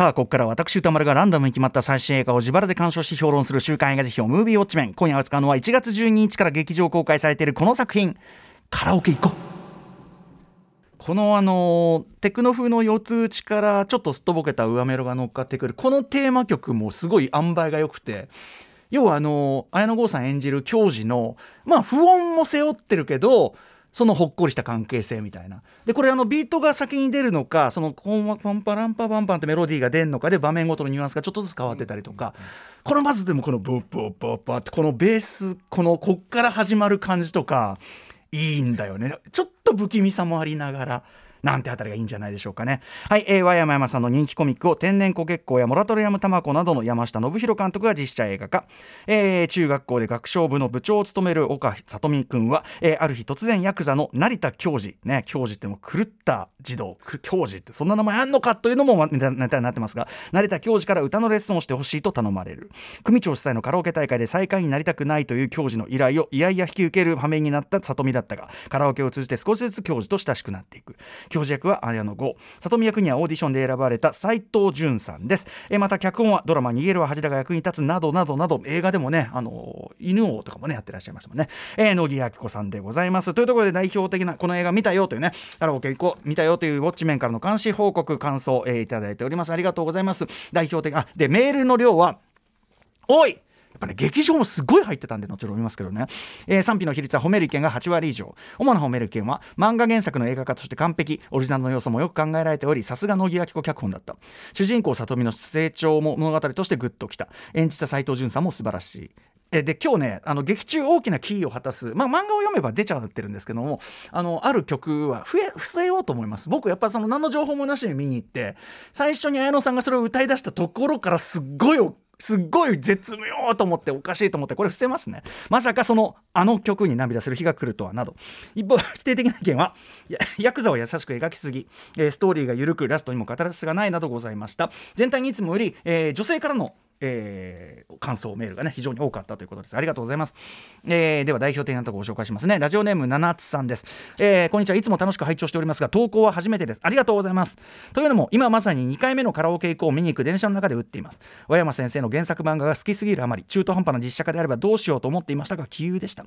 さあここから私歌丸がランダムに決まった最新映画を自腹で鑑賞し評論する週刊映画辞表ムービーウォッチメン今夜扱うのは1月12日から劇場公開されているこの作品。カラオケ行こう。このあのテクノ風の四つ打ちからちょっとすっとぼけた上メロが乗っかってくる。このテーマ曲もすごい塩梅が良くて。要はあの綾野剛さん演じる教授のまあ不穏も背負ってるけどそのほっこりした関係性みたいな。で、これあのビートが先に出るのか、そのコンパンパランパパンパンってメロディーが出るのかで場面ごとのニュアンスがちょっとずつ変わってたりとか、このまずでもこのブッブッブッブッってこのベース、このこっから始まる感じとか、いいんだよね。ちょっと不気味さもありながら。なんてあたりがいいんじゃないでしょうかね。はい、えー、和山山さんの人気コミックを天然子結構やモラトリアム卵などの山下信弘監督が実写映画化。えー、中学校で学唱部の部長を務める岡里美君は、えー、ある日突然ヤクザの成田教授、ね、教授っても狂った児童、教授ってそんな名前あんのかというのもネタになってますが、成田教授から歌のレッスンをしてほしいと頼まれる。組長主催のカラオケ大会で最下位になりたくないという教授の依頼をいやいや引き受ける羽目になった里美だったが、カラオケを通じて少しずつ教授と親しくなっていく。教授役は綾野の5里見役にはオーディションで選ばれた斉藤潤さんです。えまた脚本はドラマ「逃げるは恥だが役に立つ」などなどなど映画でもねあの犬王とかもねやってらっしゃいましたもんね、えー、野木明子さんでございます。というところで代表的なこの映画見たよというねカラオケ行こう見たよというウォッチメンからの監視報告感想、えー、いただいております。ありがとうございます。代表的あでメールの量は多いぱね、劇場もすごい入ってたんで、後ほど見ますけどね。えー、賛否の比率は褒める意見が8割以上。主な褒める意見は、漫画原作の映画化として完璧、オリジナルの要素もよく考えられており、さすが乃木明子脚本だった。主人公里見の成長も物語としてグッときた。演じた斎藤潤さんも素晴らしい。えで今日ねあの劇中大きなキーを果たす、まあ、漫画を読めば出ちゃってるんですけどもあのある曲は伏せようと思います僕やっぱその何の情報もなしに見に行って最初に綾野さんがそれを歌い出したところからすっごいすっごい絶妙と思っておかしいと思ってこれ伏せますね。まさかそのあの曲に涙する日が来るとはなど。一方否定的な意見はヤクザを優しく描きすぎ、えー、ストーリーが緩くラストにも語るすがないなどございました。全体にいつもより、えー、女性からのえー、感想メールがね非常に多かったということです。ありがとうございます、えー、では代表的なところをご紹介しますね。ラジオネーム七つさんです、えー、こんにちは。いつも楽しく拝聴しておりますが投稿は初めてです。ありがとうございます。というのも今まさに2回目のカラオケ以降見に行く電車の中で打っています。和山先生の原作漫画が好きすぎるあまり中途半端な実写化であればどうしようと思っていましたが杞憂でした。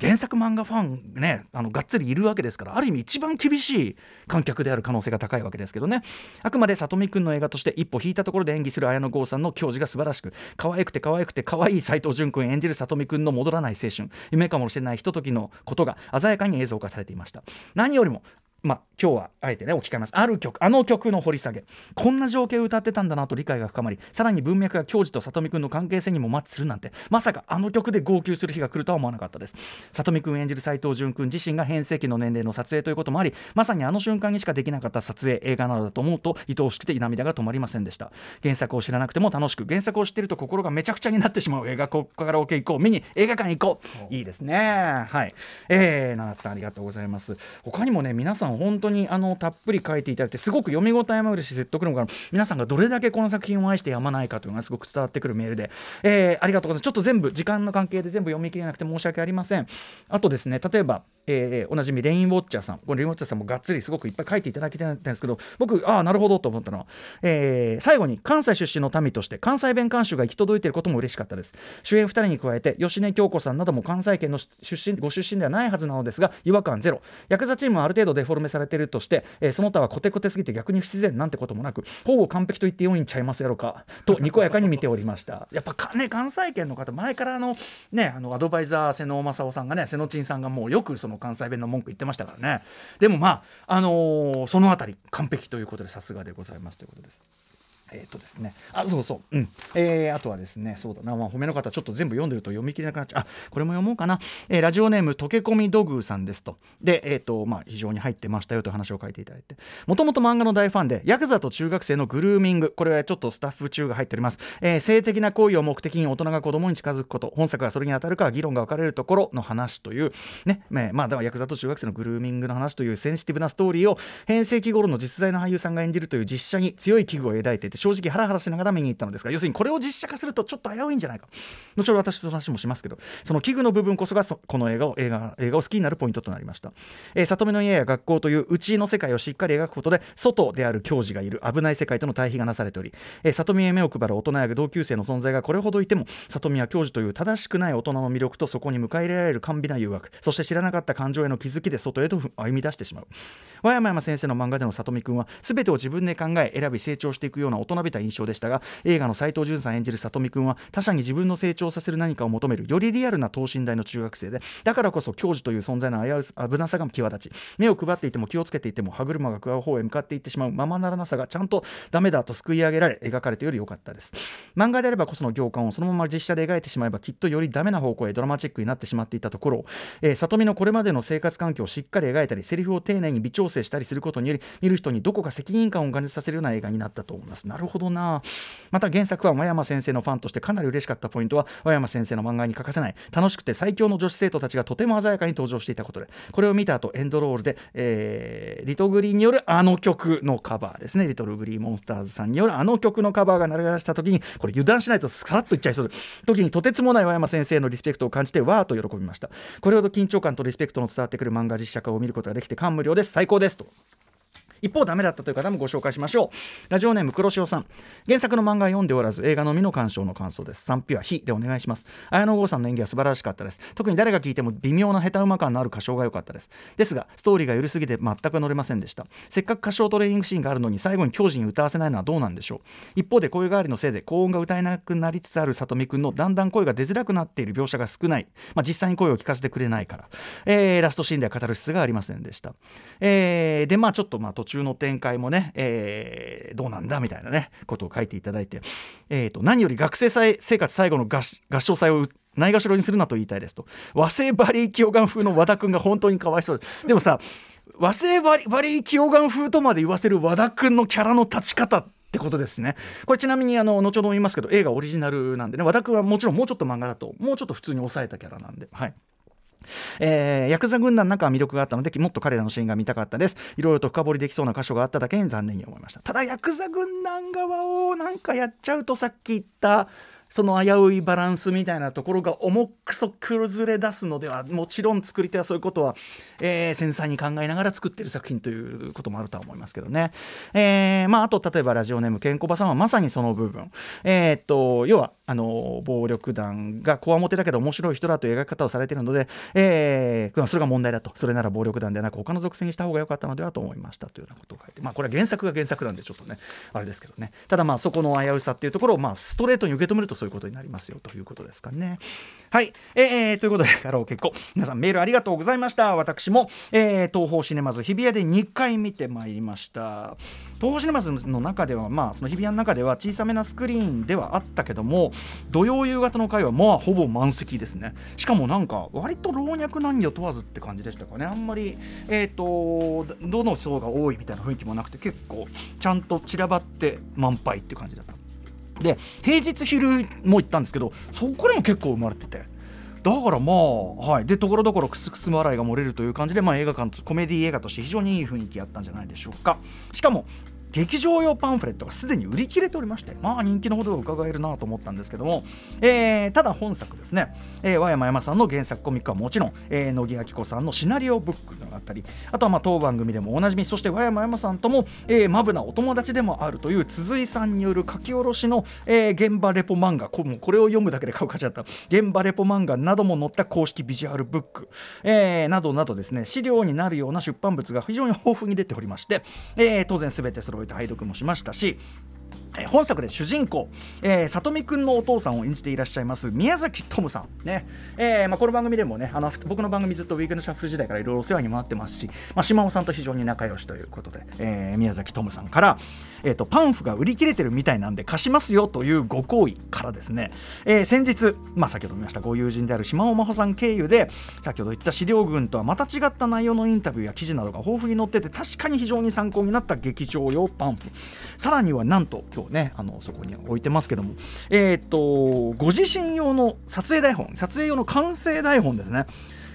原作漫画ファンねあのがっつりいるわけですからある意味一番厳しい観客である可能性が高いわけですけどね。あくまで里見くんの映画として一歩引いたところで演技する綾野剛さんの教授が素晴らしらしく可愛くて可愛くて可愛い斎藤淳君演じる里見君の戻らない青春。夢かもしれないひとときのことが鮮やかに映像化されていました。何よりもまあ、今日はあえてね置き換えます。ある曲あの曲の掘り下げ。こんな情景を歌ってたんだなと理解が深まりさらに文脈が教授と里見くんの関係性にもマッチするなんてまさかあの曲で号泣する日が来るとは思わなかったです。里見くん演じる斎藤潤君自身が変声期の年齢の撮影ということもありまさにあの瞬間にしかできなかった撮影映画などだと思うと愛おしくて涙が止まりませんでした。原作を知らなくても楽しく原作を知っていると心がめちゃくちゃになってしまう映画ここからオケ行こう見に映画館行こう。いいですね。はい。えー、七瀬さんありがとうございます。他にもね皆さん本当にあのたっぷり書いていただいてすごく読み応えもあるし説得力がある。皆さんがどれだけこの作品を愛してやまないかというのがすごく伝わってくるメールで、えー、ありがとうございます。ちょっと全部時間の関係で全部読み切れなくて申し訳ありません。あとですね例えば、えー、おなじみレインウォッチャーさんこれレインウォッチャーさんもがっつりすごくいっぱい書いていただきたいんですけど僕ああなるほどと思ったのは、えー、最後に関西出身の民として関西弁監修が行き届いていることも嬉しかったです。主演2人に加えて吉根京子さんなども関西圏の出身ご出身ではないはずなのですが違和感ゼロ。ヤクザチームはある程度デフォルめされているとして、えー、その他はコテコテすぎて逆に不自然なんてこともなくほぼ完璧と言ってよいんちゃいますやろかとにこやかに見ておりました やっぱかね関西圏の方前からあのねあのアドバイザー瀬野正夫さんがね瀬野珍さんがもうよくその関西弁の文句言ってましたからねでもまああのー、その辺り完璧ということでさすがでございますということです。えっ、ー、とですね、あ、そうそう、うん。えー、あとはですね、そうだな、まあ、褒めの方、ちょっと全部読んでると読み切れなくなっちゃう。あ、これも読もうかな。えー、ラジオネーム、溶け込み土偶さんですと。で、えっ、ー、と、まあ、非常に入ってましたよという話を書いていただいて。もともと漫画の大ファンで、ヤクザと中学生のグルーミング、これはちょっとスタッフ中が入っております。えー、性的な行為を目的に大人が子供に近づくこと、本作がそれに当たるか議論が分かれるところの話という、ね、まあ、だからヤクザと中学生のグルーミングの話というセンシティブなストーリーを、変世紀頃の実在の俳優さんが演じるという実写に強い危惧を抱いていて、正直ハラハラしながら見に行ったのですが要するにこれを実写化するとちょっと危ういんじゃないか。後ほど私その話もしますけどその器具の部分こそがこの映画を映画映画を好きになるポイントとなりました、えー、里見の家や学校という内の世界をしっかり描くことで外である教授がいる危ない世界との対比がなされており、えー、里見へ目を配る大人や同級生の存在がこれほどいても里見は教授という正しくない大人の魅力とそこに迎え入れられる甘美な誘惑そして知らなかった感情への気づきで外へと歩み出してしまう。和山山先生の漫画での里見くんは全てを自分で考え選び成長していくような大人びた印象でしたが映画の斎藤潤さん演じる里見くんは他者に自分の成長させる何かを求めるよりリアルな等身大の中学生でだからこそ教授という存在の危う危なさが際立ち目を配っていても気をつけていても歯車が加わる方へ向かっていってしまうままならなさがちゃんとダメだと救い上げられ描かれてより良かったです。漫画であればこその行間をそのまま実写で描いてしまえばきっとよりダメな方向へドラマチックになってしまっていたところ、えー、里見のこれまでの生活環境をしっかり描いたりセリフを丁寧に微調整したりすることにより見る人にどこか責任感を感じさせるような映画になったと思います。なるほどな。また原作は真山先生のファンとしてかなり嬉しかったポイントは真山先生の漫画に欠かせない楽しくて最強の女子生徒たちがとても鮮やかに登場していたことでこれを見た後エンドロールで、えー、リトグリーによるあの曲のカバーですね。リトルグリーモンスターズさんによるあの曲のカバーが鳴らした時にこれ油断しないとさらっといっちゃいそうで時にとてつもない和山先生のリスペクトを感じてわーと喜びました。これほど緊張感とリスペクトの伝わってくる漫画実写化を見ることができて感無量です。最高ですと。一方ダメだったという方もご紹介しましょう。ラジオネーム黒潮さん。原作の漫画読んでおらず映画のみの鑑賞の感想です。賛否は非でお願いします。綾野剛さんの演技は素晴らしかったです。特に誰が聞いても微妙な下手馬感のある歌唱が良かったです。ですがストーリーが緩すぎて全く乗れませんでした。せっかく歌唱トレーニングシーンがあるのに最後に強靭に歌わせないのはどうなんでしょう。一方で声変わりのせいで高音が歌えなくなりつつある里見くんのだんだん声が出づらくなっている描写が少ない、まあ、実際に声を聞かせてくれないから、えー、ラストシーンでは語る必要がありませんでした、えー、でまあちょっとまあ途中中の展開もね、えー、どうなんだみたいなねことを書いていただいて、えーと、何より学生生活最後の合唱祭をないがしろにするなと言いたいですと和製バリー・キヨガン風の和田君が本当にかわいそうででもさ和製バリー・キヨガン風とまで言わせる和田君のキャラの立ち方ってことですね。これちなみにあの後ほども言いますけど映画オリジナルなんでね和田君はもちろんもうちょっと漫画だともうちょっと普通に抑えたキャラなんで。はいえー、ヤクザ軍団なんかは魅力があったのでもっと彼らのシーンが見たかったです。いろいろと深掘りできそうな箇所があっただけに残念に思いました。ただヤクザ軍団側をなんかやっちゃうとさっき言ったその危ういバランスみたいなところが重くそ崩れ出すのではもちろん作り手はそういうことは、えー、繊細に考えながら作ってる作品ということもあるとは思いますけどね、えー、まあ、あと例えばラジオネームケンコバさんはまさにその部分、えー、っと要はあの暴力団がこわもてだけど面白い人だという描き方をされているので、えー、それが問題だとそれなら暴力団ではなく他の属性にした方が良かったのではと思いましたというようなことを書いてまあこれは原作が原作なんでちょっとねあれですけどね。ただまあそこの危うさっていうところをまあストレートに受け止めるとそういうことになりますよということですかね。はい、えー、ということでカラオケ結構皆さんメールありがとうございました。私も、えー、東宝シネマズ日比谷で2回見てまいりました。東宝シネマズの中ではまあその日比谷の中では小さめなスクリーンではあったけども土曜夕方の回はまあほぼ満席ですね。しかもなんか割と老若男女問わずって感じでしたかね。あんまりえっ、ー、とどの層が多いみたいな雰囲気もなくて結構ちゃんと散らばって満杯って感じだった。で平日昼も行ったんですけどそこでも結構生まれてて。だからまあはい。でところどころくすくす笑いが漏れるという感じで、まあ、映画館コメディ映画として非常にいい雰囲気やったんじゃないでしょうか。しかも劇場用パンフレットがすでに売り切れておりましてまあ人気のほどが伺えるなと思ったんですけども、えー、ただ本作ですね、えー、和山山さんの原作コミックはもちろん、えー、乃木明子さんのシナリオブックがあったりあとはまあ当番組でもおなじみそして和山山さんとも、えー、マブなお友達でもあるという鈴井さんによる書き下ろしの、えー、現場レポ漫画ここれを読むだけで買う価値あった。現場レポ漫画なども載った公式ビジュアルブック、えー、などなどですね資料になるような出版物が非常に豊富に出ておりまして、えー、当然全てそれ揃えて拝読もしましたし本作で主人公、えー、里見くんのお父さんを演じていらっしゃいます宮崎トムさん。ね、えーまあ、この番組でもねあの僕の番組ずっとウィークのシャッフル時代からいろいろお世話にもなってますし、まあ、島尾さんと非常に仲良しということで、えー、宮崎トムさんから、えーと、パンフが売り切れてるみたいなんで貸しますよというご好意からですね、え、先日、まあ、先ほど見ましたご友人である島尾真帆さん経由で先ほど言った資料群とはまた違った内容のインタビューや記事などが豊富に載ってて確かに非常に参考になった劇場用パンフ。さらにはなんと今日ねあのそこに置いてますけども。えっ、とご自身用の撮影台本撮影用の完成台本ですね。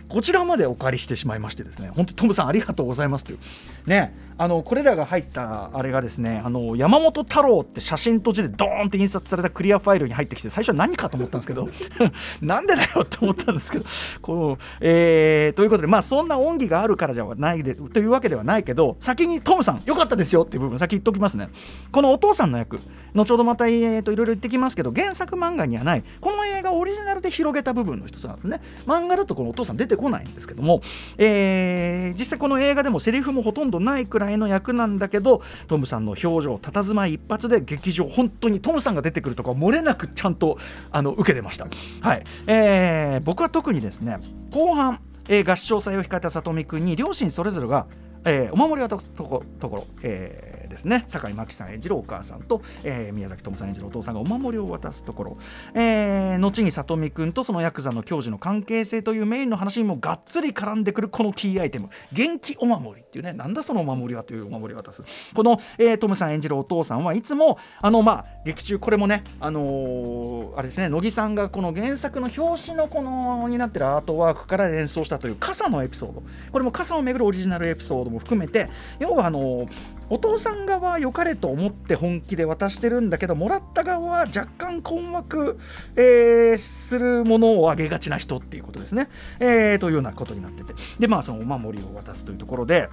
こちらまでお借りしてしまいましてですね本当トムさんありがとうございますという。ねあのこれらが入ったあれがですねあの山本太郎って写真と字でドーンって印刷されたクリアファイルに入ってきて最初は何かと思ったんですけど なんでだよって思ったんですけどこう、えー、ということでまあそんな恩義があるからじゃないでというわけではないけど先にトムさんよかったですよっていう部分先言っておきますね。このお父さんの役後ほどまた、いろいろ言ってきますけど原作漫画にはない。この映画オリジナルで広げた部分の一つなんですね。漫画だとこのお父さん出てこないんですけども、えー、実際この映画でもセリフもほとんどないくらいの役なんだけどトムさんの表情佇まい一発で劇場本当にトムさんが出てくるとか漏れなくちゃんとあの受けてました。はい、えー、僕は特にですね後半えー、合唱祭を控えた里見君に両親それぞれが、えー、お守りを渡すところ、えですね。坂井真紀さん演じるお母さんと、えー、宮崎智さん演じるお父さんがお守りを渡すところ、えー、後に里見くんとそのヤクザの教授の関係性というメインの話にもがっつり絡んでくるこのキーアイテム。元気お守りっていうね。なんだそのお守りはというお守りを渡す。この、えー、トムさん演じるお父さんはいつもあのまあ劇中これもねあのー、あれですね乃木さんがこの原作の表紙のこのになってるアートワークから連想したという傘のエピソード。これも傘をめぐるオリジナルエピソードも含めて要はあのーお父さん側は良かれと思って本気で渡してるんだけどもらった側は若干困惑、えー、するものをあげがちな人っていうことですね、えー、というようなことになってて。でまあそのお守りを渡すというところで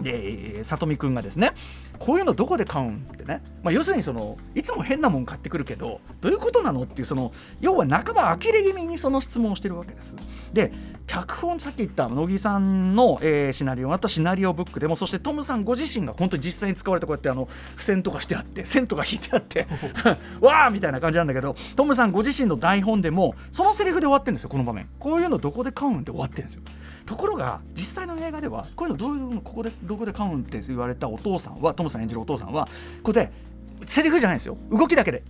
で里見くんがですねこういうのどこで買うんってね、まあ、要するにそのいつも変なもん買ってくるけどどういうことなのっていうその要は半ば呆れ気味にその質問をしてるわけです。で脚本さっき言った乃木さんの、えー、シナリオがあったシナリオブックでもそしてトムさんご自身が本当に実際に使われたこうやってあの付箋とかしてあって線とか引いてあって わーみたいな感じなんだけどトムさんご自身の台本でもそのセリフで終わってるんですよこの場面。こういうのどこで買うんって終わってるんですよところが実際の映画ではこういうのどういうここでどこで買うんって言われたお父さんはトムさん演じるお父さんはここでセリフじゃないですよ。動きだけで。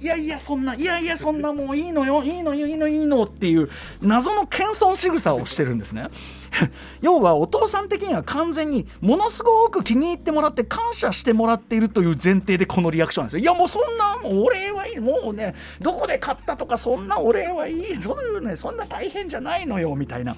いやいやそんないやいやそんなもういいのよいいのよいいのいいのっていう謎の謙遜仕草をしてるんですね。要はお父さん的には完全にものすごく気に入ってもらって感謝してもらっているという前提でこのリアクションなんですよ。いやもうそんなもうお礼はいいもうねどこで買ったとかそんなお礼はいいそういうねそんな大変じゃないのよみたいな。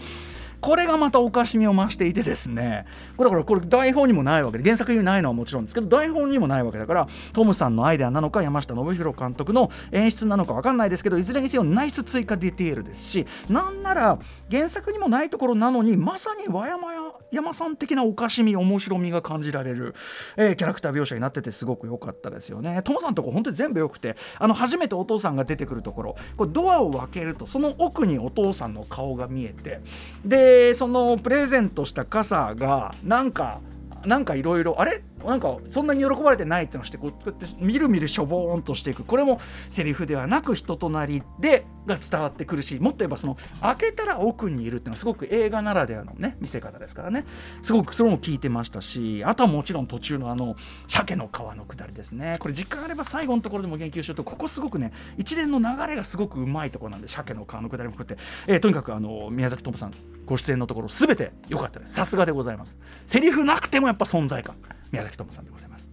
これがまたおかしみを増していてですねこれだからこれ台本にもないわけで原作にないのはもちろんですけど台本にもないわけだからトムさんのアイデアなのか山下信弘監督の演出なのか分かんないですけどいずれにせよナイス追加ディテールですしなんなら原作にもないところなのにまさに和山山山さん的なおかしみ面白みが感じられる、えー、キャラクター描写になっててすごく良かったですよね。トモさんのとこ本当に全部良くてあの初めてお父さんが出てくるところこれドアを開けるとその奥にお父さんの顔が見えてででそのプレゼントした傘がなんかなんかいろいろあれ？なんかそんなに喜ばれてないってのをしてこうやってみるみるしょぼーんとしていく。これもセリフではなく人となりでが伝わってくるしもっと言えばその開けたら奥にいるっていうのはすごく映画ならではのね見せ方ですからね。すごくそれも聞いてましたしあとはもちろん途中のあの鮭の皮の下りですね。これ時間あれば最後のところでも言及しようとここすごくね一連の流れがすごくうまいところなんで鮭の皮の下りも含めて、えー、とにかくあの宮崎智さんご出演のところ全て良かったです。さすがでございます。セリフなくてもやっぱ存在感。宮崎智さんでございます。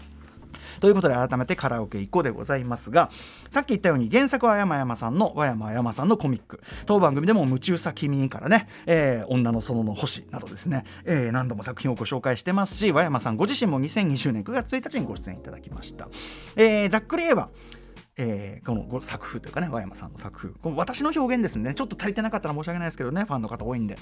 ということで改めてカラオケ1個でございますがさっき言ったように原作は山山さんの和山山さんのコミック。当番組でも「夢中さ君」からね、えー、女の園の星などですね、えー、何度も作品をご紹介してますし和山さんご自身も2020年9月1日にご出演いただきました、えー、ざっくり言えばえー、この作風というかね和山さんの作風。この私の表現ですね。ちょっと足りてなかったら申し訳ないですけどねファンの方多いんで。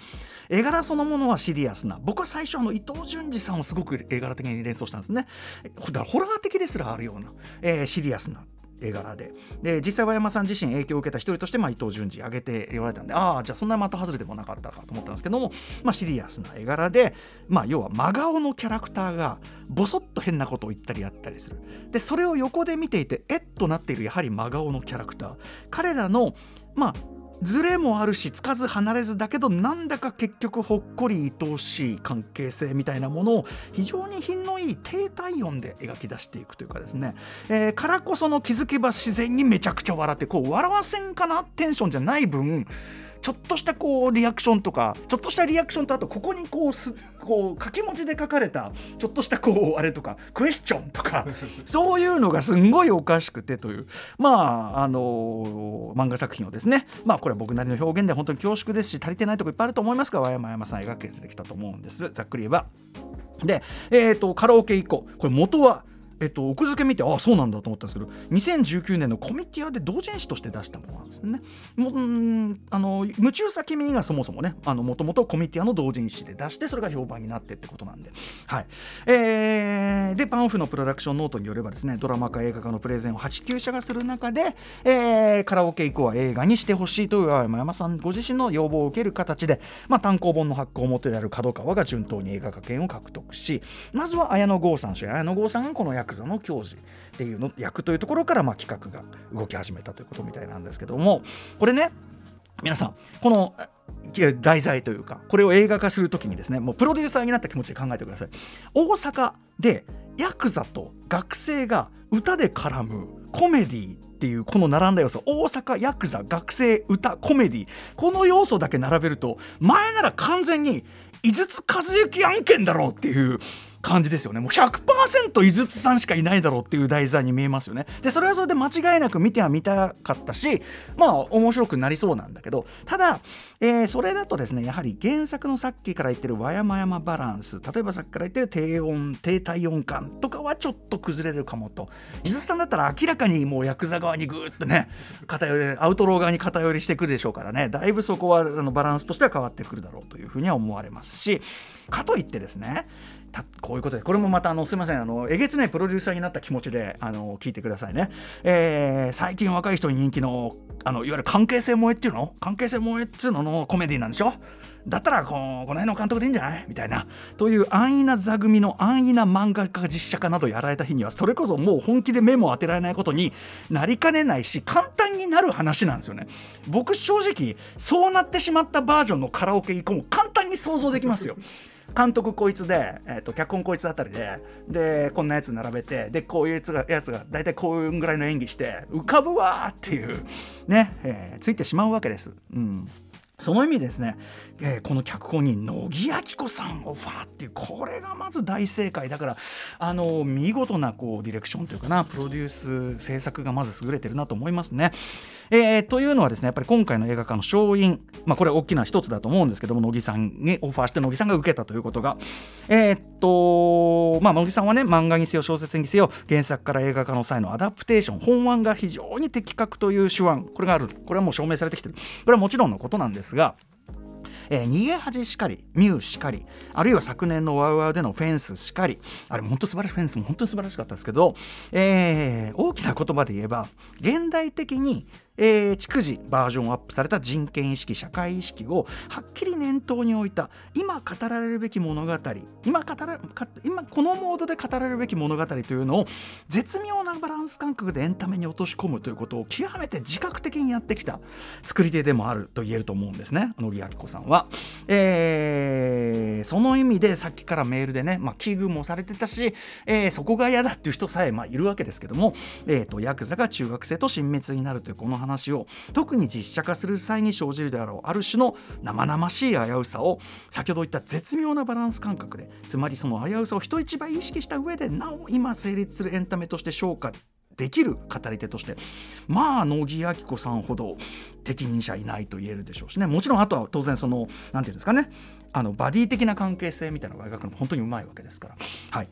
絵柄そのものはシリアスな。僕は最初あの伊藤潤二さんをすごく絵柄的に連想したんですね。だからホラー的ですらあるような、えー、シリアスな絵柄で。で実際は山さん自身影響を受けた一人として、まあ、伊藤潤二挙げて言われたんでああじゃあそんな的外れでもなかったかと思ったんですけども、まあ、シリアスな絵柄で、まあ、要は真顔のキャラクターがボソッと変なことを言ったりやったりする。でそれを横で見ていてえっとなっているやはり真顔のキャラクター。彼らのまあずれもあるしつかず離れずだけどなんだか結局ほっこり愛おしい関係性みたいなものを非常に品のいい低体温で描き出していくというかですね、えー、からこその気づけば自然にめちゃくちゃ笑ってこう笑わせんかな？テンションじゃない分ちょっとしたこうリアクションとかちょっとしたリアクションとあとここにこうすこう書き文字で書かれたちょっとしたこうあれとかクエスチョンとか そういうのがすんごいおかしくてという。まああの漫画作品をですね。まあこれは僕なりの表現で本当に恐縮ですし足りてないとこいっぱいあると思いますが和山山さん描けてきたと思うんです。ざっくり言えば。で、えーと、カラオケ以降これ元はえっと、奥付け見てああそうなんだと思ったんですけど2019年のコミティアで同人誌として出したものなんですね。もうんあの夢中さ君がそもそもねもともとコミティアの同人誌で出してそれが評判になってってことなんで。はいえー、でパンフのプロダクションノートによればですねドラマ化映画化のプレゼンを89社がする中で、えー、カラオケ以降は映画にしてほしいという山山さんご自身の要望を受ける形で、まあ、単行本の発行元である角川が順当に映画化権を獲得しまずは綾野剛さん主演綾野剛さんがこの役クザの教授っていうの役というところからまあ企画が動き始めたということみたいなんですけどもこれね皆さんこの題材というかこれを映画化するときにですねもうプロデューサーになった気持ちで考えてください。大阪でヤクザと学生が歌で絡むコメディっていうこの並んだ要素。大阪ヤクザ学生歌コメディ。この要素だけ並べると前なら完全に井筒和幸案件だろうっていう感じですよね。もう100%井筒さんしかいないだろうっていう題材に見えますよね。でそれはそれで間違いなく見てはみたかったしまあ面白くなりそうなんだけどただ、えー、それだとですねやはり原作のさっきから言ってる和山山バランス例えばさっきから言ってる低音低体温感とかはちょっと崩れるかもと。井筒さんだったら明らかにもうヤクザ側にぐーっとね偏りアウトロー側に偏りしてくるでしょうからね。だいぶそこはあのバランスとしては変わってくるだろうというふうには思われますしかといってですねこういうことでこれもまたあのすみませんあのえげつないプロデューサーになった気持ちであの聞いてくださいね、えー、最近若い人に人気のあのいわゆる関係性萌えっていうの？関係性萌えっていうののコメディなんでしょ？だったらこのこの辺の監督でいいんじゃない？みたいな。という安易な座組の安易な漫画家実写化などやられた日にはそれこそもう本気で目も当てられないことになりかねないし簡単になる話なんですよね。僕正直そうなってしまったバージョンのカラオケ以降も簡単に想像できますよ。監督こいつで、えーと、脚本こいつあたりででこんなやつ並べてでこういうやつがやつが大体こういうぐらいの演技して浮かぶわっていうね、えー、ついてしまうわけです。うんその意味ですね、えー、この脚本に乃木明子さんオファーっていうこれがまず大正解だからあの見事なこうディレクションというかなプロデュース制作がまず優れてるなと思いますね。えー、というのはですねやっぱり今回の映画化の勝因、まあ、これ大きな一つだと思うんですけども乃木さんにオファーして乃木さんが受けたということがえー、っとまあ乃木さんはね漫画にせよ小説にせよ原作から映画化の際のアダプテーション本案が非常に的確という手腕これがあるこれはもう証明されてきてる。これはもちろんのことなんですがえー、逃げ恥しかりミュウしかりあるいは昨年のワウワウでのフェンスしかりあれ本当素晴らしいフェンスも本当に素晴らしかったですけど、えー、大きな言葉で言えば現代的にえー、逐次バージョンアップされた人権意識社会意識をはっきり念頭に置いた今語られるべき物語今語ら今このモードで語られるべき物語というのを絶妙なバランス感覚でエンタメに落とし込むということを極めて自覚的にやってきた作り手でもあると言えると思うんですね野木明子さんは、えー、その意味でさっきからメールでね、まあ、危惧もされてたし、えー、そこが嫌だっていう人さえ、まあ、いるわけですけども、えーと、とヤクザが中学生と親密になるというこの話話を特に実写化する際に生じるであろうある種の生々しい危うさを先ほど言った絶妙なバランス感覚でつまりその危うさを人一倍意識した上でなお今成立するエンタメとして昇華できる語り手としてまあ乃木明子さんほど適任者いないと言えるでしょうしねもちろんあとは当然その何て言うんですかねあのバディ的な関係性みたいなのが描くのも本当にうまいわけですから。はい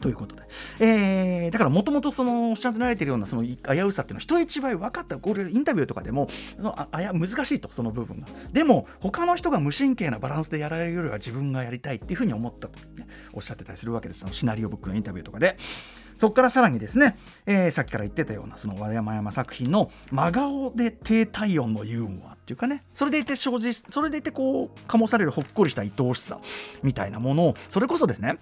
ということで、えー、だからもともとそのおっしゃられてるようなその危うさっていうのは人一倍分かったこれインタビューとかでもそのあや難しいとその部分が。でも他の人が無神経なバランスでやられるよりは自分がやりたいっていうふうに思ったと、ね、おっしゃってたりするわけです。シナリオブックのインタビューとかで。そこからさらにですね、えー、さっきから言ってたようなその和山山作品の真顔で低体温のユーモアっていうかねそれでいて生じそれでいてこう醸されるほっこりした愛おしさみたいなものをそれこそですね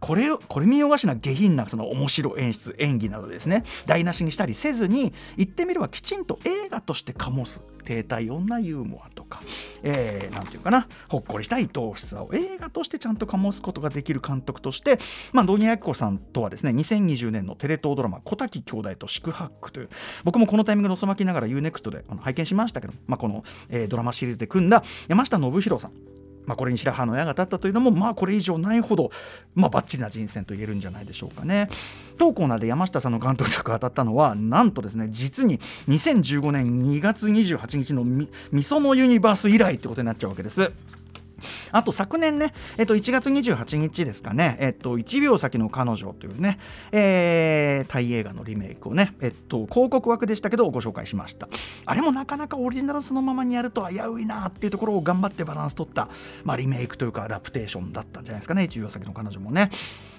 これこれ見よがしな下品なその面白演出演技などですね。台無しにしたりせずに言ってみればきちんと映画として醸す低体温なユーモアとか、えー、て言うかな。ほっこりした愛おしさを映画としてちゃんと醸すことができる監督として、まあ、ドニヤ子さんとはですね2020年のテレ東ドラマ「小滝兄弟と宿泊」という。僕もこのタイミングで遅まきながら UNEXT であの拝見しましたけど、まあ、この、えー、ドラマシリーズで組んだ山下信弘さん。まあ、これに白羽の矢が立ったというのも、まあ、これ以上ないほど、まあ、バッチリな人選と言えるんじゃないでしょうかね。当コーナーで山下さんの監督作が当たったのはなんとですね実に2015年2月28日のみ「みそのユニバース」以来ってことになっちゃうわけです。あと昨年ね、えっと、1月28日ですかね、えっと、1秒先の彼女というね、えー、タイ映画のリメイクをね、えっと、広告枠でしたけどご紹介しました。あれもなかなかオリジナルそのままにやると危ういなっていうところを頑張ってバランス取った、まあ、リメイクというかアダプテーションだったんじゃないですかね、1秒先の彼女もね。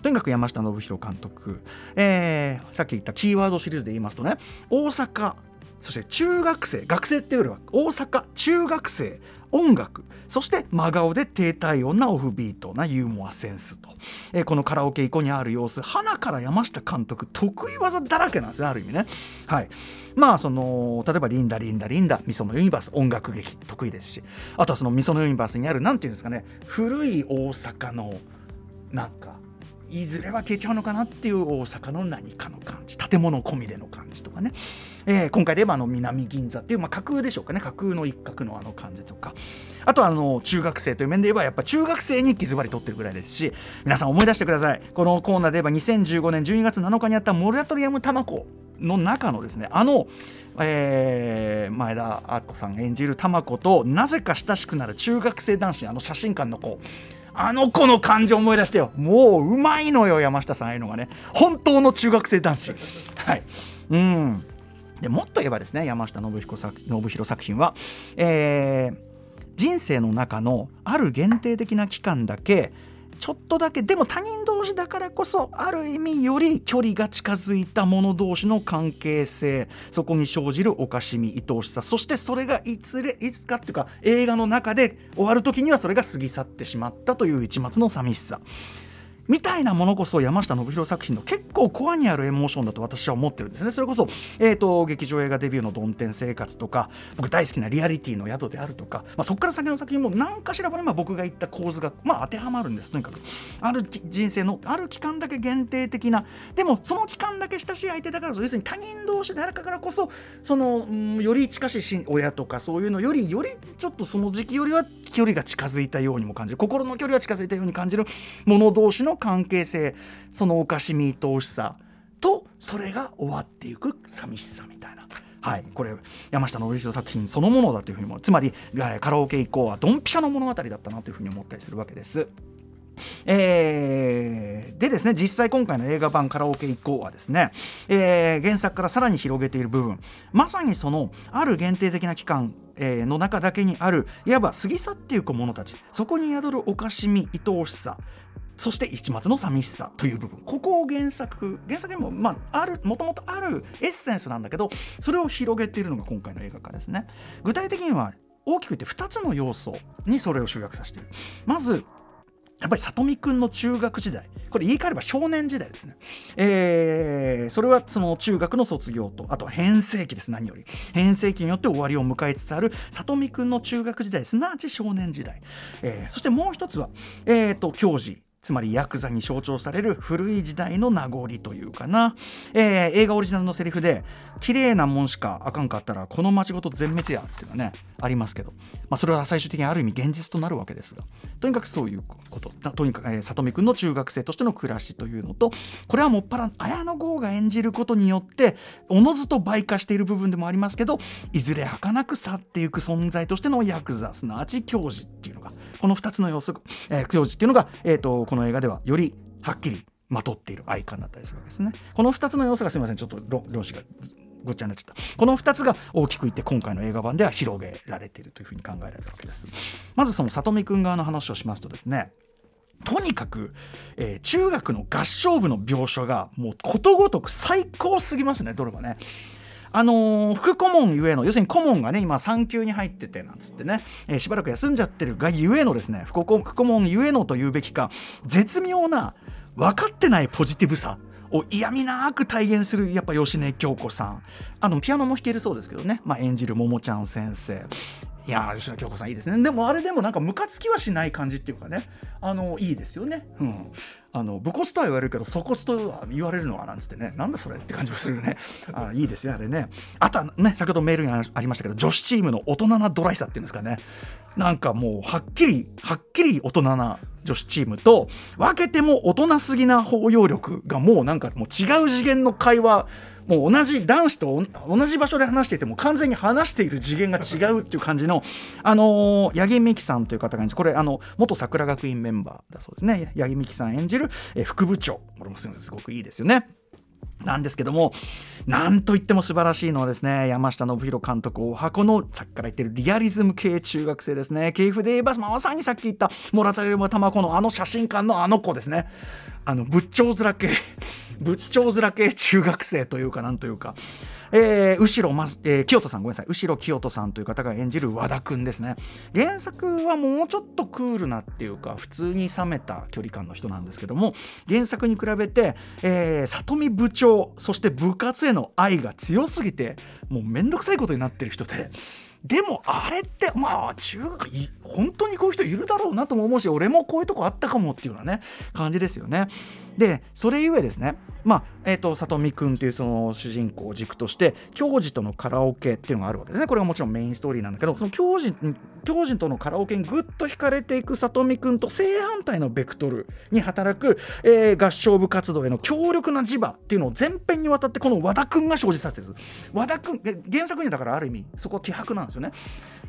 とにかく山下信弘監督、えー、さっき言ったキーワードシリーズで言いますとね、大阪、そして中学生学生っていうよりは大阪中学生音楽そして真顔で低体温なオフビートなユーモアセンスと、えー、このカラオケイコにある様子花から山下監督得意技だらけなんですねある意味ね。はい。まあその例えば「リンダリンダリンダ」「みそのユニバース」音楽劇得意ですし。あとはそのみそのユニバースにある何ていうんですかね古い大阪のなんかいずれは消えちゃうのかなっていう大阪の何かの感じ建物込みでの感じとかね。えー、今回で言えばあの南銀座っていう、まあ、架空でしょうかね。架空の一角のあの感じとか。あとはあの中学生という面で言えばやっぱ中学生に気づばり取ってるぐらいですし皆さん思い出してください。このコーナーで言えば2015年12月7日にあったモラトリアムタマコの中のですねあの、えー、前田敦子さん演じるタマコとなぜか親しくなる中学生男子あの写真館の子。あの子の感じ思い出してよ。もううまいのよ山下さん。ああいうのがね。本当の中学生男子。はい。うん。でもっと言えばですね山下信彦作信弘作品は、えー、人生の中のある限定的な期間だけちょっとだけでも他人同士だからこそある意味より距離が近づいた者同士の関係性そこに生じるおかしみ愛おしさそしてそれがいつれいつかっていうか映画の中で終わる時にはそれが過ぎ去ってしまったという一末の寂しさ。みたいなものこそ山下信弘作品の結構コアにあるエモーションだと私は思ってるんですね。それこそ、えーと、劇場映画デビューの「曇天生活」とか僕大好きな「リアリティの宿」であるとか、まあ、そこから先の作品も何かしらば僕が言った構図が、まあ、当てはまるんです。とにかくある人生のある期間だけ限定的なでもその期間だけ親しい相手だから要するに他人同士であるからこそその、うん、より近しい親とかそういうのよりよりちょっとその時期よりは距離が近づいたようにも感じる。心の距離は近づいたように感じる者同士の関係性そのおかしみ愛おしさとそれが終わっていく寂しさみたいな。はい、これ山下信弘作品そのものだというふうにもつまりカラオケ以降はドンピシャの物語だったなというふうに思ったりするわけです。えー、でですね実際今回の映画版カラオケ以降はですね、えー、原作からさらに広げている部分まさにそのある限定的な期間、の中だけにあるいわば過ぎ去っていく者たちそこに宿るおかしみ愛おしさそして一末の寂しさという部分。ここを原作原作にも、まあ、あるもともとあるエッセンスなんだけどそれを広げているのが今回の映画化ですね。具体的には大きく言って2つの要素にそれを集約させている。まずやっぱり里見くんの中学時代。これ言い換えれば少年時代ですね、えー、それはその中学の卒業とあとは変声期です何より。変声期によって終わりを迎えつつある里見くんの中学時代すなわち少年時代、えー、そしてもう一つは、えーと、教授。つまりヤクザに象徴される古い時代の名残というかな、えー、映画オリジナルのセリフで綺麗なもんしかあかんかったらこの町ごと全滅やっていうのはねありますけど、まあ、それは最終的にある意味現実となるわけですが。とにかくそういうこと。とにかく、えー、里見君の中学生としての暮らしというのとこれはもっぱら綾野剛が演じることによっておのずと倍化している部分でもありますけどいずれ儚く去っていく存在としてのヤクザすなわち教授っていうのがこの2つの要素、えー、教授っていうのが、えーと、この映画ではよりはっきりまとっているアイカンだったりするわけですね。この2つの要素がすみませんちょっと論旨がごっちゃになっちゃった。この2つが大きく言って今回の映画版では広げられているというふうに考えられるわけです。まずその里見くん側の話をしますとですねとにかく、えー、中学の合唱部の描写がもうことごとく最高すぎますねどれもね。あのー、副顧問ゆえの要するに顧問がね今産休に入っててなんつってね、えー、しばらく休んじゃってるがゆえのですね副顧問ゆえのというべきか絶妙な分かってないポジティブさを嫌味なく体現するやっぱ芳根京子さん。あのピアノも弾けるそうですけどね、まあ、演じる桃ちゃん先生。いや吉田京子さんいいですね。でもあれでもなんかムカつきはしない感じっていうかね。あのいいですよね。うん。あのブコスとは言われるけどソコスとは言われるのはなんつってね。なんだそれって感じもするね。あいいですよあれね。あとはね先ほどメールにありましたけど女子チームの大人なドライさっていうんですかね。なんかもうはっきりはっきり大人な女子チームと分けても大人すぎな包容力がもうなんかもう違う次元の会話。もう同じ男子と同じ場所で話していても完全に話している次元が違うっていう感じの、あのー、八木美樹さんという方がこれあの元桜学院メンバーだそうですね。八木美樹さん演じる、え副部長。これもすごくいいですよね。なんですけども、なんといっても素晴らしいのはですね、山下信弘監督、お箱のさっきから言ってるリアリズム系中学生ですね、系譜で言えば、まさにさっき言った、モラタリウムタマコのあの写真館のあの子ですね、あの仏頂面系、仏頂面系中学生というか、なんというか、えー、後ろ、まえー、清人さんごめんなさい後ろ清人さんという方が演じる和田くんですね原作はもうちょっとクールなっていうか普通に冷めた距離感の人なんですけども原作に比べて、えー、里見部長そして部活への愛が強すぎてもうめんどくさいことになってる人で。でもあれってまあ中学本当にこういう人いるだろうなとも思うし俺もこういうとこあったかもっていうようなね感じですよね。でそれゆえですねまあえーと、里見くんというその主人公を軸として教授とのカラオケっていうのがあるわけですね。これがもちろんメインストーリーなんだけどその教授教授とのカラオケにぐっと惹かれていく里見くんと正反対のベクトルに働く、えー、合唱部活動への強力な磁場っていうのを全編にわたってこの和田くんが生じさせてる和田くん原作にだからある意味そこは希薄なんですよね。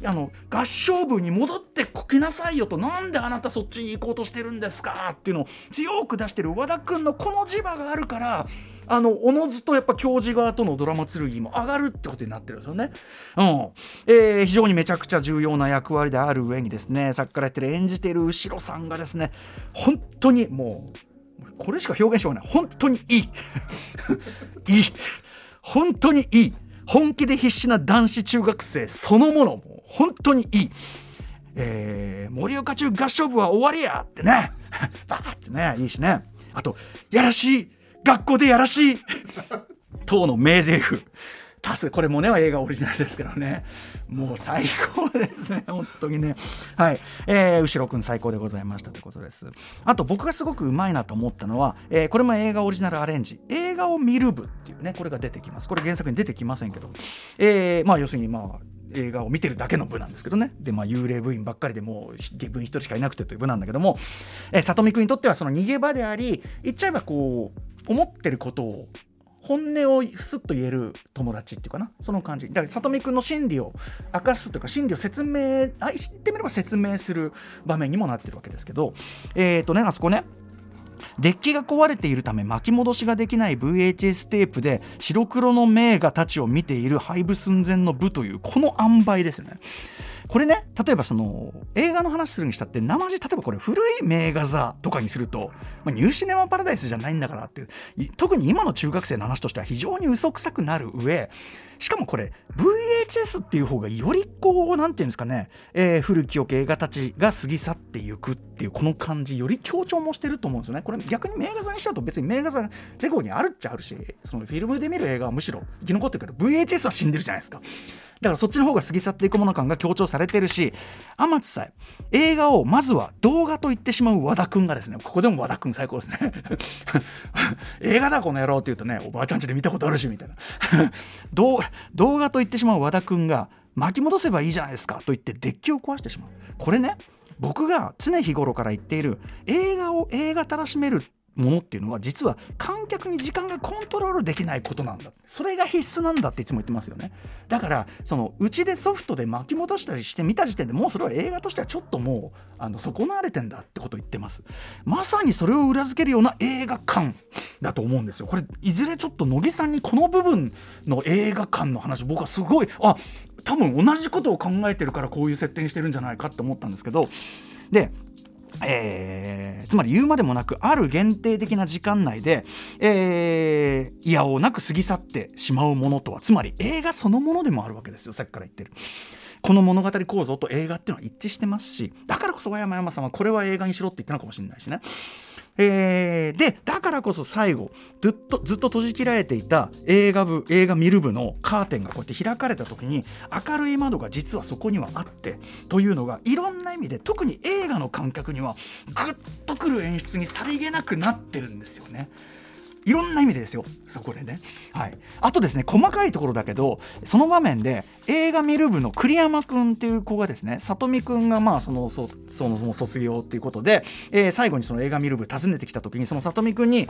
あの合唱部に戻ってこきなさいよとなんであなたそっちに行こうとしてるんですかっていうのを強く出してる和田くんのこの磁場があるからあのおのずとやっぱ教授側とのドラマ剣も上がるってことになってるんですよね。うん。えー、非常にめちゃくちゃ重要な役割である上にですねさっきから言ってる演じてる後ろさんがですね本当にもうこれしか表現しようがない。本当にいい。いい。本当にいい。本気で必死な男子中学生そのもの。も本当にいい。えー、盛岡中合唱部は終わりやってね。バーってねいいしね。あとやらしい。学校でやらしい。等の名台詞。多数これもねは映画オリジナルですけどね。もう最高ですね。本当にね。はい、えー、後ろくん最高でございましたということです。あと僕がすごくうまいなと思ったのは、えー、これも映画オリジナルアレンジ。映画を見る部っていうねこれが出てきます。これ原作に出てきませんけど、えー、まあ要するにまあ映画を見てるだけの部なんですけどね。で、まあ、幽霊部員ばっかりでもう部員1人しかいなくてという部なんだけども、えー、里見君にとってはその逃げ場であり言っちゃえばこう思ってることを本音をすっと言える友達っていうかな。その感じ。だから里見くんの心理を明かすというか心理を説明あ知ってみれば説明する場面にもなってるわけですけど。えっ、ー、とねあそこねデッキが壊れているため巻き戻しができない VHS テープで白黒の名画たちを見ている廃部寸前の部というこの塩梅ですよね。これね例えばその映画の話するにしたって生地例えばこれ古い名画座とかにすると、まあ、ニューシネマパラダイスじゃないんだからっていう特に今の中学生の話としては非常に嘘くさくなる上しかもこれ VHS っていう方がよりこう何て言うんですかね、えー、古き良き映画たちが過ぎ去っていくっていうこの感じより強調もしてると思うんですよね。これ逆に名画座にしちゃうと別に名画座全国にあるっちゃあるしそのフィルムで見る映画はむしろ生き残ってるけど VHS は死んでるじゃないですか。だからそっちの方が過ぎ去っていくもの感が強調されてるし天津さえ映画をまずは動画と言ってしまう和田君がですねここでも和田君最高ですね。映画だこの野郎って言うとねおばあちゃんちで見たことあるしみたいな。動画と言ってしまう和田君が巻き戻せばいいじゃないですかと言ってデッキを壊してしまう。これね僕が常日頃から言っている映画を映画たらしめるものっていうのは実は観客に時間がコントロールできないことなんだ。それが必須なんだっていつも言ってますよね。だからそのうちでソフトで巻き戻したりして見た時点でもうそれは映画としてはちょっともうあの損なわれてんだってことを言ってます。まさにそれを裏付けるような映画館だと思うんですよ。これいずれちょっと乃木さんにこの部分の映画館の話僕はすごいあ多分同じことを考えてるからこういう設定にしてるんじゃないかって思ったんですけど。でえー、つまり言うまでもなくある限定的な時間内で、えー、いやおなく過ぎ去ってしまうものとはつまり映画そのものでもあるわけですよさっきから言ってる。この物語構造と映画っていうのは一致してますしだからこそ山山さんはこれは映画にしろって言ったのかもしれないしね。えー、でだからこそ最後ずっとずっと閉じ切られていた映画部映画見る部のカーテンがこうやって開かれた時に明るい窓が実はそこにはあってというのがいろんな意味で特に映画の感覚にはグッとくる演出にさりげなくなってるんですよね。いろんな意味でですよ。そこでね、はい、あとですね細かいところだけどその場面で映画見る部の栗山君っていう子がですね里見君がまあそのそその卒業っていうことで、えー、最後にその映画見る部訪ねてきた時にその里見君に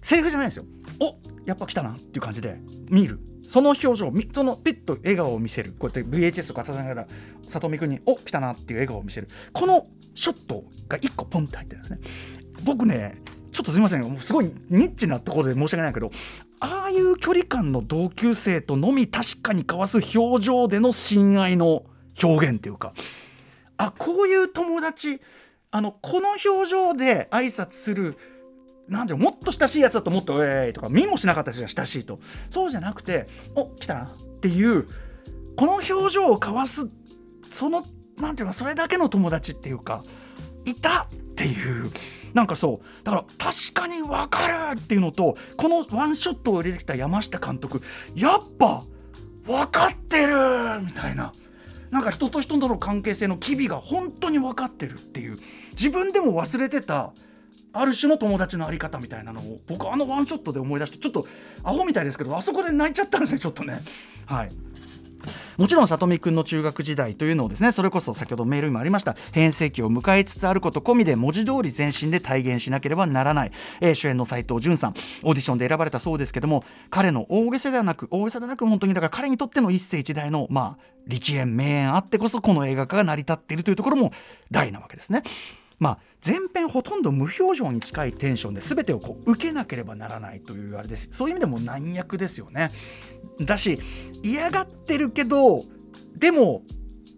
セリフじゃないんですよ。おやっぱ来たなっていう感じで見る。その表情そのピッと笑顔を見せる。こうやって VHS とかさせながら里見君に「お来たな」っていう笑顔を見せる。このショットが1個ポンって入ってるんですね。僕ねちょっとすみません。すごいニッチなところで申し訳ないけどああいう距離感の同級生とのみ確かに交わす表情での親愛の表現っていうかあこういう友達あのこの表情で挨拶するなんてもっと親しいやつだともっと「えーい」とか見もしなかった人は親しいと。そうじゃなくて「お来たな」っていうこの表情を交わすそのなんていうかそれだけの友達っていうかいたっていうなんかそうだから確かに分かるっていうのとこのワンショットを入れてきた山下監督やっぱ分かってるみたいな。なんか人と人との関係性の機微が本当に分かってるっていう自分でも忘れてたある種の友達のあり方みたいなのを僕あのワンショットで思い出してちょっとアホみたいですけどあそこで泣いちゃったんですねちょっとねはい。もちろん里見くんの中学時代というのをですねそれこそ先ほどメールにもありました変声期を迎えつつあること込みで文字通り全身で体現しなければならない、えー、主演の斉藤潤さんオーディションで選ばれたそうですけども彼の大げさではなく大げさではなく本当にだから彼にとっての一世一代のまあ力演名演あってこそこの映画化が成り立っているというところも大なわけですね。まあ、前編ほとんど無表情に近いテンションで全てをこう受けなければならないというあれですそういう意味でも難役ですよね。だし嫌がってるけどでも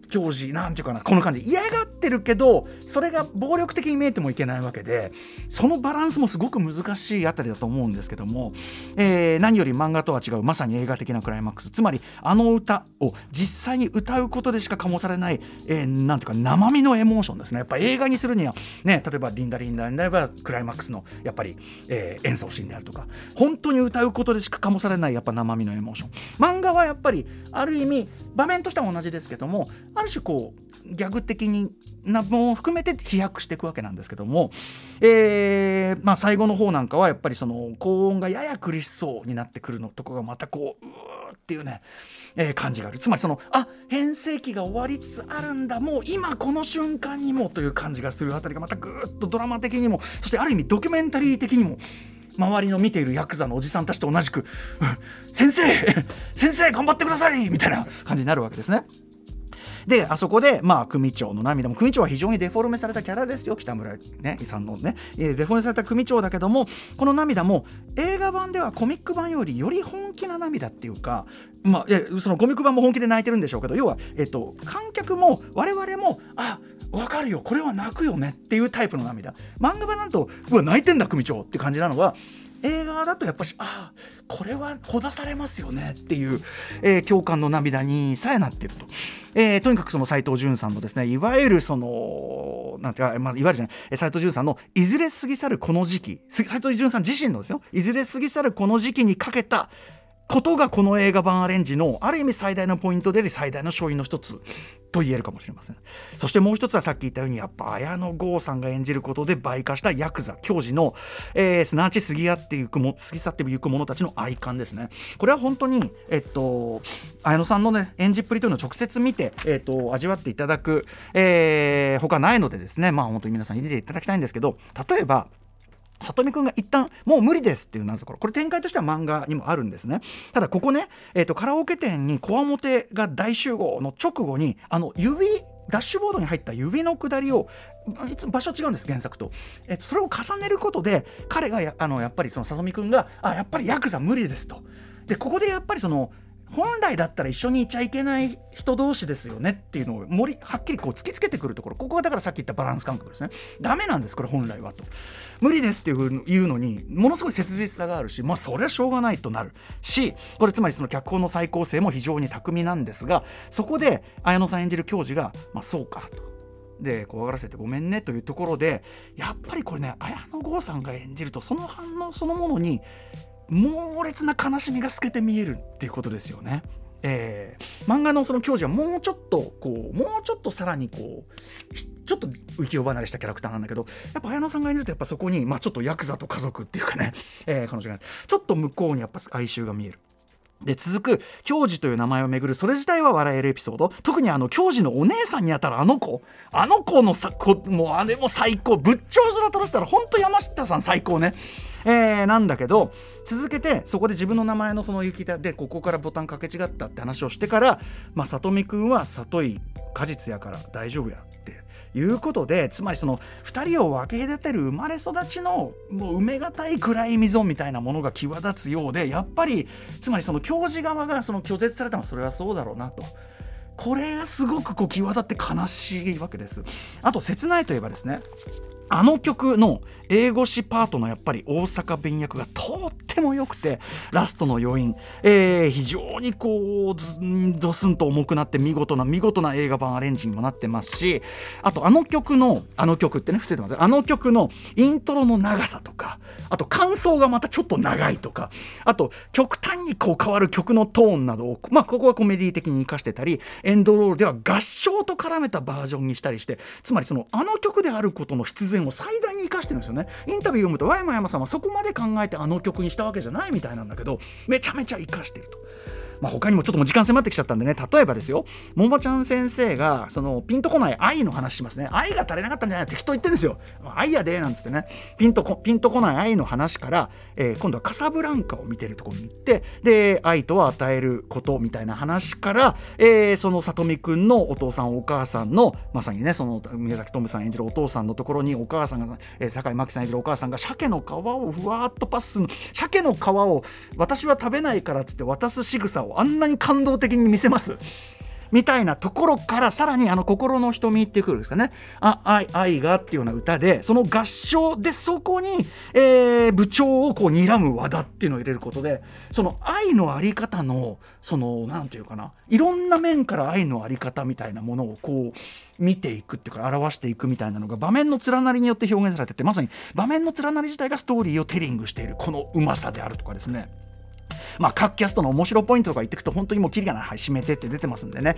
教授なんていうかなこの感じ嫌がってるけどそれが暴力的に見えてもいけないわけでそのバランスもすごく難しいあたりだと思うんですけども、えー、何より漫画とは違うまさに映画的なクライマックス。つまりあの歌を実際に歌うことでしか醸されない、えー、なんていうか生身のエモーションですね。やっぱ映画にするにはね例えば「リンダリンダリンダ」はクライマックスのやっぱり、えー、演奏シーンであるとか本当に歌うことでしか醸されないやっぱ生身のエモーション漫画はやっぱりある意味場面としては同じですけどもある種こうギャグ的になも含めて飛躍していくわけなんですけども、えーまあ、最後の方なんかはやっぱりその高音がやや苦しそうになってくるのとこがまたこううーっていうね、えー、感じがあるつまりそのあ変声期が終わりつつあるんだもう今この瞬間にもという感じがするあたりがまたぐーっとドラマ的にもそしてある意味ドキュメンタリー的にも周りの見ているヤクザのおじさんたちと同じく「先生先生頑張ってください!」みたいな感じになるわけですね。であそこでまあ組長の涙。も組長は非常にデフォルメされたキャラですよ。北村、ね、さんのね。デフォルメされた組長だけどもこの涙も映画版ではコミック版よりより本気な涙っていうかまあ、いそのコミック版も本気で泣いてるんでしょうけど要は、えっと、観客も我々もあ分かるよ。これは泣くよねっていうタイプの涙。漫画版なんとうわ泣いてんだ組長って感じなのは映画だとやっぱしああこれはほだされますよねっていう、えー、共感の涙にさえなっていると。えー、とにかくその斎藤潤さんのですねいわゆるそのなんていうか、まあ、いわゆるじゃない斎藤潤さんのいずれ過ぎ去るこの時期斎藤潤さん自身のですよいずれ過ぎ去るこの時期にかけたことがこの映画版アレンジのある意味最大のポイントで最大の勝因の一つと言えるかもしれません。そしてもう一つはさっき言ったようにやっぱ綾野剛さんが演じることで倍化したヤクザ教授の、えー、すなわち過ぎ去っていくも過ぎ去っていく者たちの愛感ですね。これは本当にえっと綾野さんのね演じっぷりというのを直接見て、えっと、味わっていただく、えー、他ないのでですねまあ本当に皆さん入れていただきたいんですけど例えば里見くんが一旦もう無理ですっていうなところ。これ展開としては漫画にもあるんですね。ただここね、えーと、カラオケ店にこわもてが大集合の直後にあの指ダッシュボードに入った指の下りをいつ場所違うんです原作と、えー、それを重ねることで彼がやあのやっぱりその里見くんがあやっぱりヤクザ無理ですと。でここでやっぱりその本来だったら一緒にいちゃいけない人同士ですよねっていうのを森はっきりこう突きつけてくるところ。ここがだからさっき言ったバランス感覚ですね。ダメなんですこれ本来はと。無理ですっていうのにものすごい切実さがあるしまあそれはしょうがないとなるしこれつまりその脚本の再構成も非常に巧みなんですがそこで綾野さん演じる教授がまあそうかと。で怖がらせてごめんねというところでやっぱりこれね綾野剛さんが演じるとその反応そのものに猛烈な悲しみが透けて見えるっていうことですよね。えー、漫画のその教授はもうちょっとこうもうちょっとさらにこうちょっと浮世離れしたキャラクターなんだけどやっぱ綾野さんが演じるとやっぱそこに、まあ、ちょっとヤクザと家族っていうかね、えー、彼女がちょっと向こうにやっぱ哀愁が見える。で続く教授という名前をめぐるそれ自体は笑えるエピソード特にあの教授のお姉さんにあたるあの子あの子のさこもうあれも最高仏頂面取らせたら本当山下さん最高ね、えー、なんだけど続けてそこで自分の名前のその雪田でここからボタンかけ違ったって話をしてからまあ里見くんは里井果実やから大丈夫やっていうことでつまりその2人を分け隔てる生まれ育ちのもう埋めがたい暗い溝みたいなものが際立つようでやっぱりつまりその教授側がその拒絶されたのはそれはそうだろうなと。これがすごくこう際立って悲しいわけです。あと切ないといえばですねあの曲の英語詞パートのやっぱり大阪弁訳がとっても良くてラストの余韻、えー、非常にこうドスンと重くなって見事な見事な映画版アレンジにもなってますしあとあの曲のあの曲ってね伏せてます。あの曲のイントロの長さとかあと感想がまたちょっと長いとかあと極端にこう変わる曲のトーンなどをまあここはコメディ的に生かしてたりエンドロールでは合唱と絡めたバージョンにしたりしてつまりそのあの曲であることの必然を最大に生かしてるんですよねインタビュー読むと和山山さんはそこまで考えてあの曲にしたわけじゃないみたいなんだけどめちゃめちゃ生かしてると。まあ、他にもちょっともう時間迫ってきちゃったんでね。例えばですよ。ももちゃん先生がそのピンとこない愛の話しますね。愛が足りなかったんじゃないって人言ってるんですよ。愛やでなんつってね。ピンとこピンとこない愛の話から、えー、今度はカサブランカを見てるところに行ってで愛とは与えることみたいな話から、えー、その里見くんのお父さんお母さんのまさにねその宮崎智さん演じるお父さんのところにお母さんが、えー、酒井真紀さん演じるお母さんが鮭の皮をふわっとパスする鮭の皮を私は食べないからっつって渡す仕草をあんなに感動的に見せます？みたいなところからさらにあの心の瞳ってくるんですかねあ愛愛がっていうような歌でその合唱でそこに、えー、部長をこう睨む和田っていうのを入れることでその愛のあり方のその何て言うかないろんな面から愛のあり方みたいなものをこう見ていくっていうか表していくみたいなのが場面の連なりによって表現されててまさに場面の連なり自体がストーリーをテリングしているこのうまさであるとかですね。まあ、各キャストの面白ポイントとか言ってくと本当にもうキリがない、はい、締めてって出てますんでね。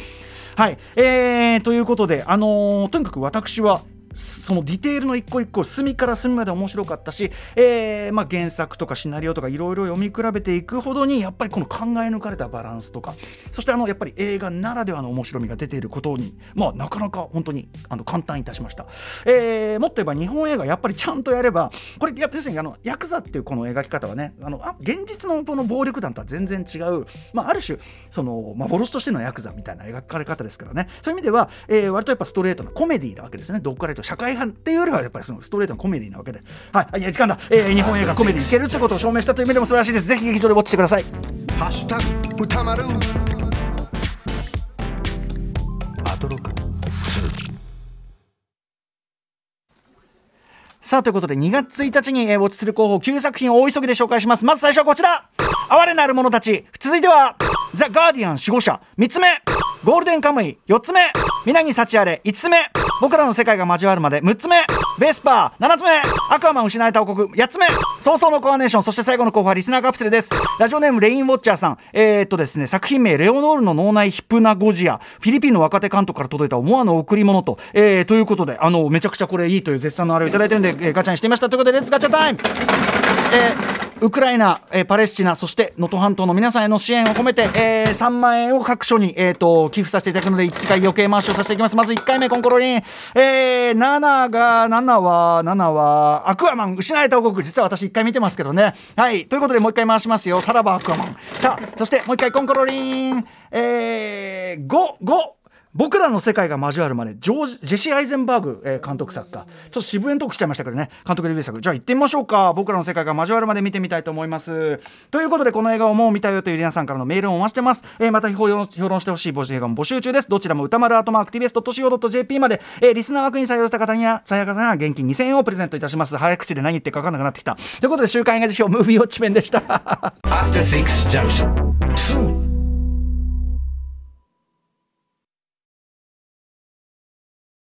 はい、えー、ということで、あのー、とにかく私はそのディテールの一個一個隅から隅まで面白かったし、えーまあ、原作とかシナリオとかいろいろ読み比べていくほどにやっぱりこの考え抜かれたバランスとかそしてあのやっぱり映画ならではの面白みが出ていることに、まあ、なかなか本当にあの簡単いたしました、えー、もっと言えば日本映画やっぱりちゃんとやればこれ要するにあのヤクザっていうこの描き方はねあのあ現実のこの暴力団とは全然違う、まあ、ある種その幻としてのヤクザみたいな描かれ方ですからね。そういう意味では、えー、割とやっぱストレートなコメディーなわけですね。どっからと社会派っていうよりはやっぱりそのストレートのコメディなわけで。はいいや時間だ、えー、日本映画コメディいけるってことを証明したという意味でも素晴らしいです。ぜひ劇場でウォッチしてください。ハッシュタグ歌丸アトロクさあということで2月1日に、えー、ウォッチする候補9作品を大急ぎで紹介します。まず最初はこちら。哀れなる者たち。続いてはザ・ガーディアン守護者。3つ目。ゴールデンカムイ。4つ目。皆に幸あれ。5つ目。僕らの世界が交わるまで6つ目。ベスパー。7つ目。アクアマン失われた王国。8つ目。葬送のカーネーション。そして最後の候補はリスナーカプセルです。ラジオネームレインウォッチャーさん。えー、っとですね作品名レオノールの脳内ヒプナゴジア。フィリピンの若手監督から届いた思わぬ贈り物と、えー、ということであのめちゃくちゃこれいいという絶賛のあれをいただいてるんで、えー、ガチャにしてみました。ということで let's ガチャタイム。えーウクライナ、えー、パレスチナそして能登半島の皆さんへの支援を込めて、えー、3万円を各所に、えーと、寄付させていただくので1回余計回しをさせていきます。まず1回目コンコロリン、えー、7が7は7はアクアマン失われた王国。実は私1回見てますけどね。はい。ということでもう1回回しますよ。さらばアクアマン。さあそしてもう1回コンコロリン。えー、5 5僕らの世界が交わるまでジョージジェシー・アイゼンバーグ、えー、監督作家。ちょっと渋谷トークしちゃいましたけどね。監督デビュー作じゃあ行ってみましょうか。僕らの世界が交わるまで見てみたいと思います。ということでこの映画をもう見たよという皆さんからのメールをお待ちしてます、えー、また評論してほしい募集映画も募集中です。どちらも歌丸アートマーク TBS.CO.JP まで、えー、リスナー枠に採用した方にはさやかさんが現金2000円をプレゼントいたします。早口で何言ってかかんなくなってきた。ということで週刊映画辞表ムービーウォッチメンでした。